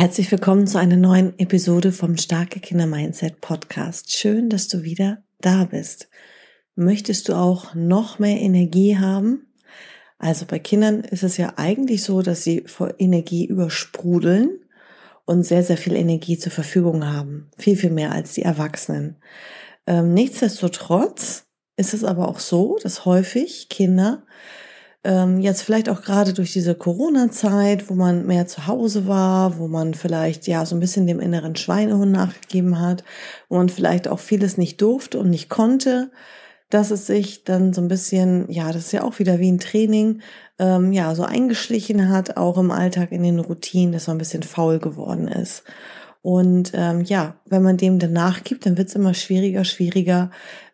Herzlich willkommen zu einer neuen Episode vom Starke Kinder Mindset Podcast. Schön, dass du wieder da bist. Möchtest du auch noch mehr Energie haben? Also bei Kindern ist es ja eigentlich so, dass sie vor Energie übersprudeln und sehr, sehr viel Energie zur Verfügung haben. Viel, viel mehr als die Erwachsenen. Ähm, nichtsdestotrotz ist es aber auch so, dass häufig Kinder ähm, jetzt vielleicht auch gerade durch diese Corona-Zeit, wo man mehr zu Hause war, wo man vielleicht ja so ein bisschen dem inneren Schweinehund nachgegeben hat, wo man vielleicht auch vieles nicht durfte und nicht konnte, dass es sich dann so ein bisschen, ja, das ist ja auch wieder wie ein Training, ähm, ja, so eingeschlichen hat, auch im Alltag in den Routinen, dass man ein bisschen faul geworden ist. Und ähm, ja, wenn man dem dann nachgibt, dann wird es immer schwieriger, schwieriger,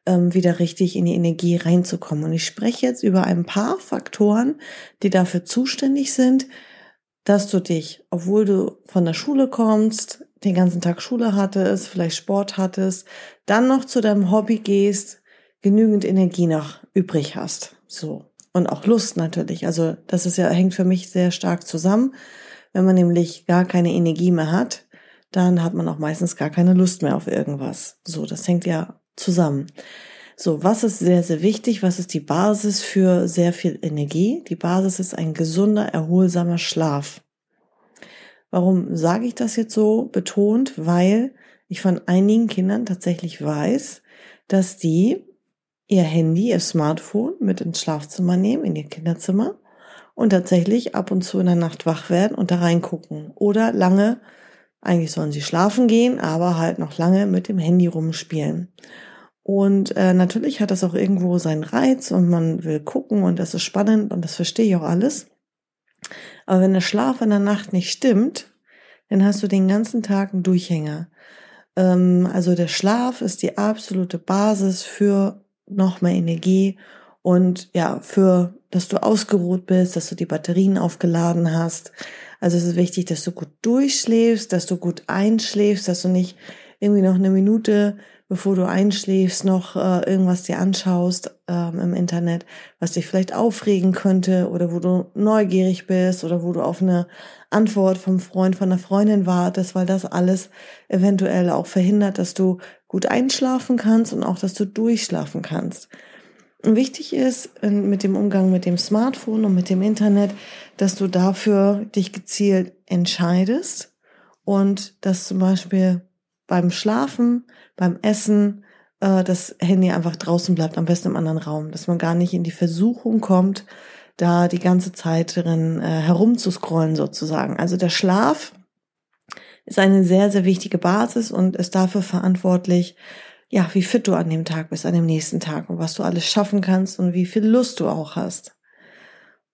ähm, wieder richtig in die Energie reinzukommen. Und ich spreche jetzt über ein paar Faktoren, die dafür zuständig sind, dass du dich, obwohl du von der Schule kommst, den ganzen Tag Schule hattest, vielleicht Sport hattest, dann noch zu deinem Hobby gehst, genügend Energie noch übrig hast. So. Und auch Lust natürlich. Also das ist ja, hängt für mich sehr stark zusammen. Wenn man nämlich gar keine Energie mehr hat, dann hat man auch meistens gar keine Lust mehr auf irgendwas. So, das hängt ja zusammen. So, was ist sehr, sehr wichtig? Was ist die Basis für sehr viel Energie? Die Basis ist ein gesunder, erholsamer Schlaf. Warum sage ich das jetzt so betont? Weil ich von einigen Kindern tatsächlich weiß, dass die ihr Handy, ihr Smartphone mit ins Schlafzimmer nehmen, in ihr Kinderzimmer und tatsächlich ab und zu in der Nacht wach werden und da reingucken oder lange, eigentlich sollen sie schlafen gehen, aber halt noch lange mit dem Handy rumspielen. Und äh, natürlich hat das auch irgendwo seinen Reiz und man will gucken und das ist spannend und das verstehe ich auch alles. Aber wenn der Schlaf in der Nacht nicht stimmt, dann hast du den ganzen Tag einen Durchhänger. Ähm, also der Schlaf ist die absolute Basis für noch mehr Energie und ja, für, dass du ausgeruht bist, dass du die Batterien aufgeladen hast. Also es ist wichtig, dass du gut durchschläfst, dass du gut einschläfst, dass du nicht irgendwie noch eine Minute bevor du einschläfst, noch äh, irgendwas dir anschaust ähm, im Internet, was dich vielleicht aufregen könnte oder wo du neugierig bist oder wo du auf eine Antwort vom Freund, von der Freundin wartest, weil das alles eventuell auch verhindert, dass du gut einschlafen kannst und auch, dass du durchschlafen kannst. Und wichtig ist äh, mit dem Umgang mit dem Smartphone und mit dem Internet, dass du dafür dich gezielt entscheidest und dass zum Beispiel beim Schlafen, beim Essen äh, das Handy einfach draußen bleibt, am besten im anderen Raum, dass man gar nicht in die Versuchung kommt, da die ganze Zeit drin äh, herumzuscrollen sozusagen. Also der Schlaf ist eine sehr, sehr wichtige Basis und ist dafür verantwortlich, ja, wie fit du an dem Tag bist, an dem nächsten Tag und was du alles schaffen kannst und wie viel Lust du auch hast.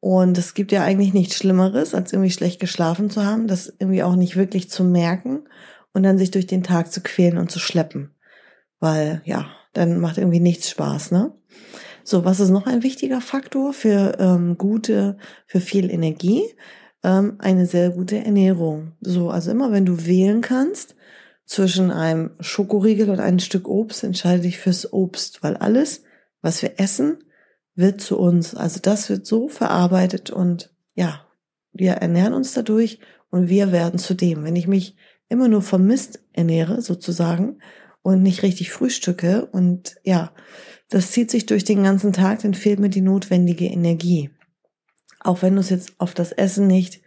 Und es gibt ja eigentlich nichts Schlimmeres, als irgendwie schlecht geschlafen zu haben, das irgendwie auch nicht wirklich zu merken und dann sich durch den Tag zu quälen und zu schleppen. Weil, ja, dann macht irgendwie nichts Spaß, ne? So, was ist noch ein wichtiger Faktor für ähm, gute, für viel Energie? Ähm, eine sehr gute Ernährung. So, also immer wenn du wählen kannst zwischen einem Schokoriegel und einem Stück Obst, entscheide dich fürs Obst, weil alles, was wir essen, wird zu uns. Also das wird so verarbeitet und ja, wir ernähren uns dadurch und wir werden zu dem. Wenn ich mich immer nur vom Mist ernähre, sozusagen, und nicht richtig frühstücke und ja, das zieht sich durch den ganzen Tag, dann fehlt mir die notwendige Energie. Auch wenn du es jetzt auf das Essen nicht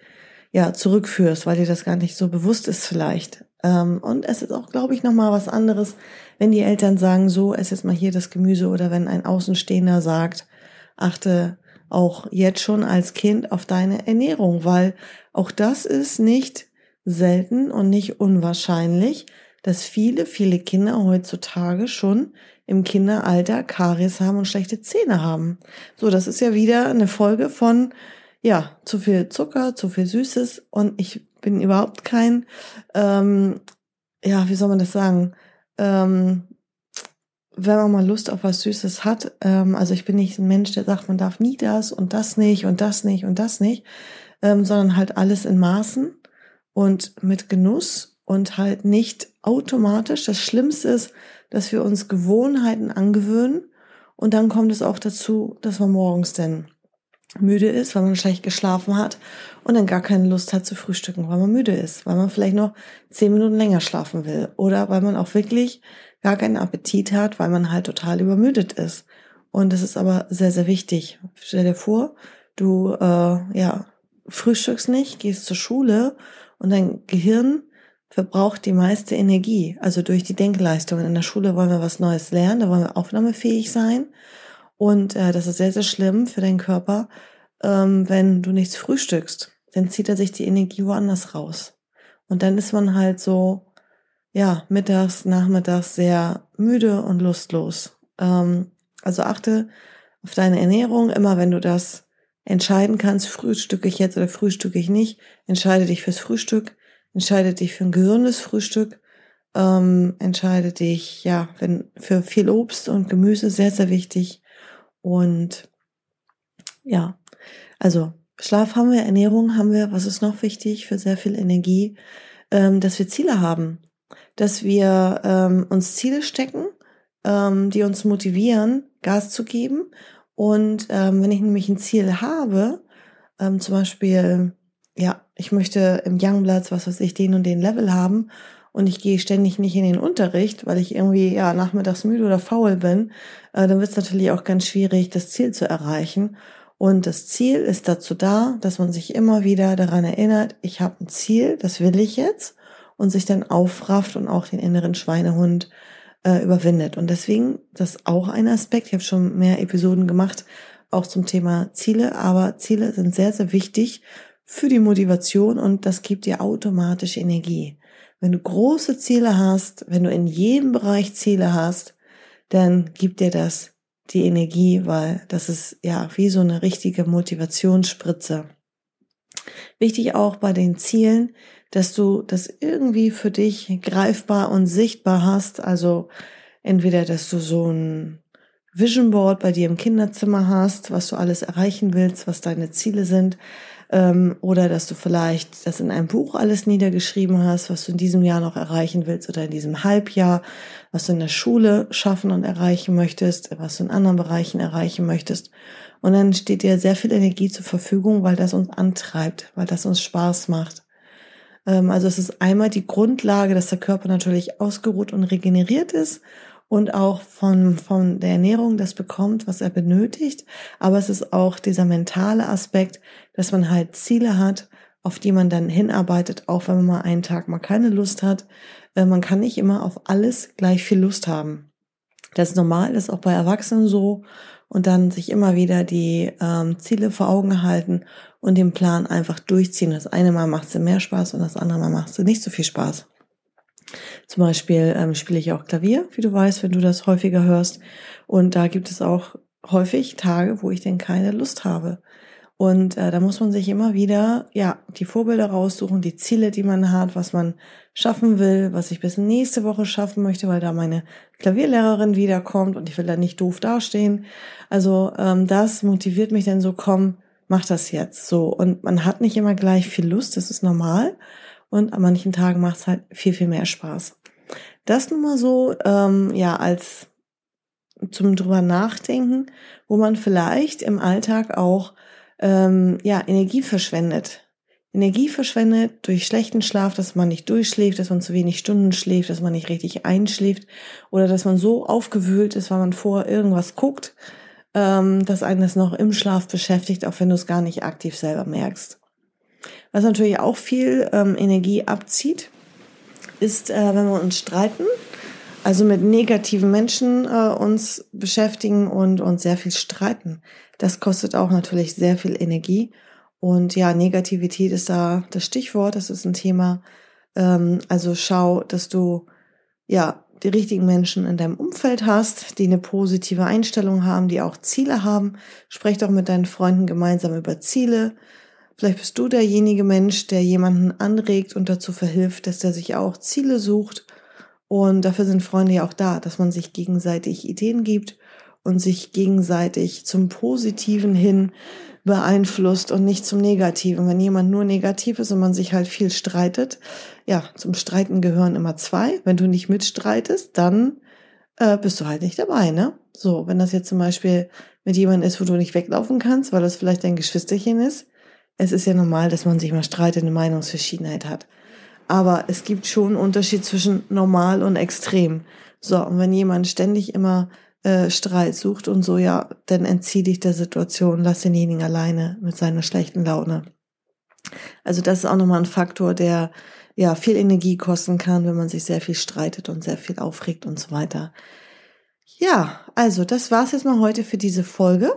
ja zurückführst, weil dir das gar nicht so bewusst ist vielleicht. Ähm, und es ist auch, glaube ich, nochmal was anderes, wenn die Eltern sagen, so, ess jetzt mal hier das Gemüse oder wenn ein Außenstehender sagt, achte auch jetzt schon als Kind auf deine Ernährung, weil auch das ist nicht selten und nicht unwahrscheinlich, dass viele, viele Kinder heutzutage schon im Kinderalter Karies haben und schlechte Zähne haben. So, das ist ja wieder eine Folge von, ja, zu viel Zucker, zu viel Süßes und ich bin überhaupt kein, ähm, ja, wie soll man das sagen? Ähm, wenn man mal Lust auf was Süßes hat, ähm, also ich bin nicht ein Mensch, der sagt, man darf nie das und das nicht und das nicht und das nicht, ähm, sondern halt alles in Maßen und mit Genuss und halt nicht automatisch. Das Schlimmste ist, dass wir uns Gewohnheiten angewöhnen und dann kommt es auch dazu, dass man morgens denn müde ist, weil man schlecht geschlafen hat und dann gar keine Lust hat zu frühstücken, weil man müde ist, weil man vielleicht noch zehn Minuten länger schlafen will oder weil man auch wirklich gar keinen Appetit hat, weil man halt total übermüdet ist. Und das ist aber sehr, sehr wichtig. Stell dir vor, du äh, ja frühstückst nicht, gehst zur Schule und dein Gehirn verbraucht die meiste Energie, also durch die Denkleistungen. In der Schule wollen wir was Neues lernen, da wollen wir aufnahmefähig sein. Und äh, das ist sehr, sehr schlimm für deinen Körper, ähm, wenn du nichts frühstückst. Dann zieht er sich die Energie woanders raus. Und dann ist man halt so, ja, mittags, nachmittags sehr müde und lustlos. Ähm, also achte auf deine Ernährung. Immer wenn du das entscheiden kannst, frühstücke ich jetzt oder frühstücke ich nicht, entscheide dich fürs Frühstück, entscheide dich für ein gesundes Frühstück, ähm, entscheide dich, ja, wenn, für viel Obst und Gemüse, sehr, sehr wichtig. Und ja, also Schlaf haben wir, Ernährung haben wir, was ist noch wichtig für sehr viel Energie, ähm, dass wir Ziele haben, dass wir ähm, uns Ziele stecken, ähm, die uns motivieren, Gas zu geben. Und ähm, wenn ich nämlich ein Ziel habe, ähm, zum Beispiel, ja, ich möchte im Youngblatts, was weiß ich, den und den Level haben und ich gehe ständig nicht in den Unterricht, weil ich irgendwie ja nachmittags müde oder faul bin, äh, dann wird es natürlich auch ganz schwierig, das Ziel zu erreichen. Und das Ziel ist dazu da, dass man sich immer wieder daran erinnert, ich habe ein Ziel, das will ich jetzt, und sich dann aufrafft und auch den inneren Schweinehund äh, überwindet. Und deswegen, das ist auch ein Aspekt, ich habe schon mehr Episoden gemacht, auch zum Thema Ziele, aber Ziele sind sehr, sehr wichtig für die Motivation und das gibt dir automatisch Energie. Wenn du große Ziele hast, wenn du in jedem Bereich Ziele hast, dann gibt dir das die Energie, weil das ist ja wie so eine richtige Motivationsspritze. Wichtig auch bei den Zielen, dass du das irgendwie für dich greifbar und sichtbar hast. Also entweder, dass du so ein Vision Board bei dir im Kinderzimmer hast, was du alles erreichen willst, was deine Ziele sind, ähm, oder dass du vielleicht das in einem Buch alles niedergeschrieben hast, was du in diesem Jahr noch erreichen willst oder in diesem Halbjahr, was du in der Schule schaffen und erreichen möchtest, was du in anderen Bereichen erreichen möchtest. Und dann steht dir sehr viel Energie zur Verfügung, weil das uns antreibt, weil das uns Spaß macht. Ähm, also es ist einmal die Grundlage, dass der Körper natürlich ausgeruht und regeneriert ist und auch von, von der Ernährung das bekommt, was er benötigt. Aber es ist auch dieser mentale Aspekt, dass man halt Ziele hat, auf die man dann hinarbeitet, auch wenn man mal einen Tag mal keine Lust hat. Äh, man kann nicht immer auf alles gleich viel Lust haben. Das ist normal, das ist auch bei Erwachsenen so. Und dann sich immer wieder die ähm, Ziele vor Augen halten und den Plan einfach durchziehen. Das eine Mal macht es mehr Spaß und das andere Mal macht es nicht so viel Spaß. Zum Beispiel ähm, spiele ich auch Klavier, wie du weißt, wenn du das häufiger hörst. Und da gibt es auch häufig Tage, wo ich denn keine Lust habe. Und äh, da muss man sich immer wieder, ja, die Vorbilder raussuchen, die Ziele, die man hat, was man schaffen will, was ich bis nächste Woche schaffen möchte, weil da meine Klavierlehrerin wiederkommt und ich will da nicht doof dastehen. Also ähm, das motiviert mich dann so, komm, mach das jetzt so. Und man hat nicht immer gleich viel Lust, das ist normal und an manchen Tagen macht es halt viel, viel mehr Spaß. Das nun mal so, ähm, ja, als zum drüber nachdenken, wo man vielleicht im Alltag auch ähm, ja, Energie verschwendet. Energie verschwendet durch schlechten Schlaf, dass man nicht durchschläft, dass man zu wenig Stunden schläft, dass man nicht richtig einschläft oder dass man so aufgewühlt ist, weil man vor irgendwas guckt, ähm, dass einen das noch im Schlaf beschäftigt, auch wenn du es gar nicht aktiv selber merkst. Was natürlich auch viel ähm, Energie abzieht, ist, äh, wenn wir uns streiten, also mit negativen Menschen äh, uns beschäftigen und uns sehr viel streiten. Das kostet auch natürlich sehr viel Energie. Und ja, Negativität ist da das Stichwort, das ist ein Thema. Ähm, also schau, dass du ja die richtigen Menschen in deinem Umfeld hast, die eine positive Einstellung haben, die auch Ziele haben. Sprech doch mit deinen Freunden gemeinsam über Ziele. Vielleicht bist du derjenige Mensch, der jemanden anregt und dazu verhilft, dass der sich auch Ziele sucht Und dafür sind Freunde ja auch da, dass man sich gegenseitig Ideen gibt und sich gegenseitig zum Positiven hin beeinflusst und nicht zum Negativen. Wenn jemand nur negativ ist und man sich halt viel streitet, ja, zum Streiten gehören immer zwei. Wenn du nicht mitstreitest, dann äh, bist du halt nicht dabei, ne? So, wenn das jetzt zum Beispiel mit jemandem ist, wo du nicht weglaufen kannst, weil das vielleicht dein Geschwisterchen ist, es ist ja normal, dass man sich mal streitet, eine Meinungsverschiedenheit hat. Aber es gibt schon einen Unterschied zwischen normal und extrem. So, und wenn jemand ständig immer äh, Streit sucht und so, ja, dann entzieh dich der Situation, lass denjenigen alleine mit seiner schlechten Laune. Also das ist auch nochmal ein Faktor, der ja viel Energie kosten kann, wenn man sich sehr viel streitet und sehr viel aufregt und so weiter. Ja, also das war's jetzt mal heute für diese Folge.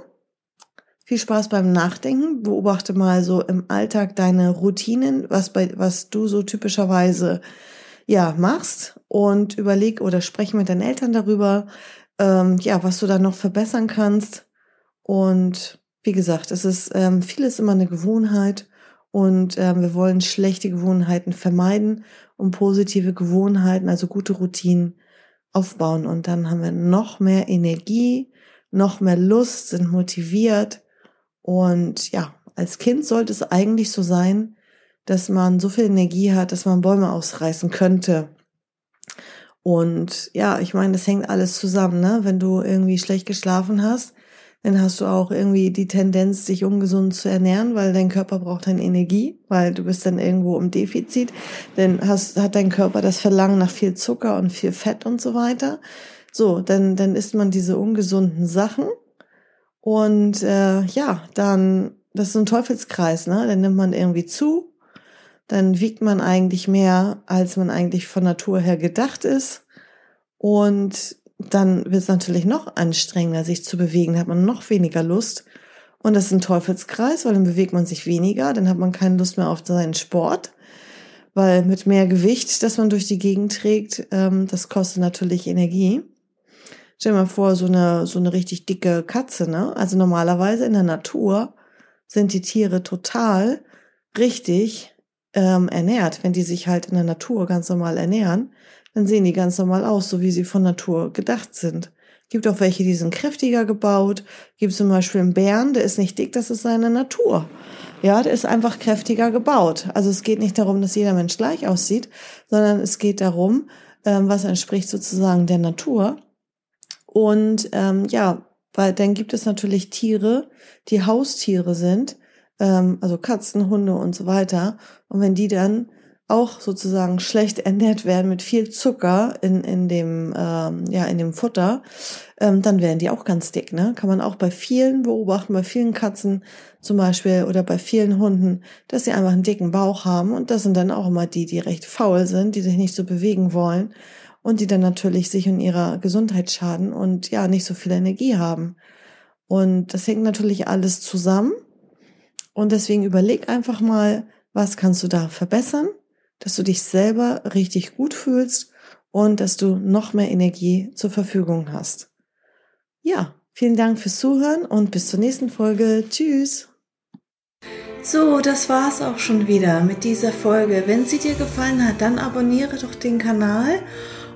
Viel Spaß beim Nachdenken. Beobachte mal so im Alltag deine Routinen, was bei, was du so typischerweise ja machst und überleg oder spreche mit deinen Eltern darüber, ähm, ja, was du da noch verbessern kannst. Und wie gesagt, es ist ähm, vieles immer eine Gewohnheit und ähm, wir wollen schlechte Gewohnheiten vermeiden und positive Gewohnheiten, also gute Routinen aufbauen. Und dann haben wir noch mehr Energie, noch mehr Lust, sind motiviert und ja, als Kind sollte es eigentlich so sein, dass man so viel Energie hat, dass man Bäume ausreißen könnte. Und ja, ich meine, das hängt alles zusammen, ne? Wenn du irgendwie schlecht geschlafen hast, dann hast du auch irgendwie die Tendenz, dich ungesund zu ernähren, weil dein Körper braucht dann Energie, weil du bist dann irgendwo im Defizit. Dann hast, hat dein Körper das Verlangen nach viel Zucker und viel Fett und so weiter. So, dann, dann isst man diese ungesunden Sachen und äh, ja, dann, das ist ein Teufelskreis, ne? Dann nimmt man irgendwie zu, dann wiegt man eigentlich mehr, als man eigentlich von Natur her gedacht ist. Und dann wird es natürlich noch anstrengender, sich zu bewegen, hat man noch weniger Lust. Und das ist ein Teufelskreis, weil dann bewegt man sich weniger, dann hat man keine Lust mehr auf seinen Sport, weil mit mehr Gewicht, das man durch die Gegend trägt, ähm, das kostet natürlich Energie. Stell dir mal vor, so eine, so eine richtig dicke Katze, ne? Also normalerweise in der Natur sind die Tiere total richtig ähm, ernährt. Wenn die sich halt in der Natur ganz normal ernähren, dann sehen die ganz normal aus, so wie sie von Natur gedacht sind. Gibt auch welche, die sind kräftiger gebaut. Gibt zum Beispiel einen Bären, der ist nicht dick, das ist seine Natur. Ja, der ist einfach kräftiger gebaut. Also es geht nicht darum, dass jeder Mensch gleich aussieht, sondern es geht darum, ähm, was entspricht sozusagen der Natur. Und ähm, ja, weil dann gibt es natürlich Tiere, die Haustiere sind, ähm, also Katzen, Hunde und so weiter. Und wenn die dann auch sozusagen schlecht ernährt werden mit viel Zucker in, in dem ähm, ja in dem Futter, ähm, dann werden die auch ganz dick. Ne? Kann man auch bei vielen beobachten, bei vielen Katzen zum Beispiel oder bei vielen Hunden, dass sie einfach einen dicken Bauch haben und das sind dann auch immer die, die recht faul sind, die sich nicht so bewegen wollen und die dann natürlich sich und ihrer Gesundheit schaden und ja, nicht so viel Energie haben. Und das hängt natürlich alles zusammen. Und deswegen überleg einfach mal, was kannst du da verbessern, dass du dich selber richtig gut fühlst und dass du noch mehr Energie zur Verfügung hast. Ja, vielen Dank fürs Zuhören und bis zur nächsten Folge. Tschüss. So, das war's auch schon wieder mit dieser Folge. Wenn sie dir gefallen hat, dann abonniere doch den Kanal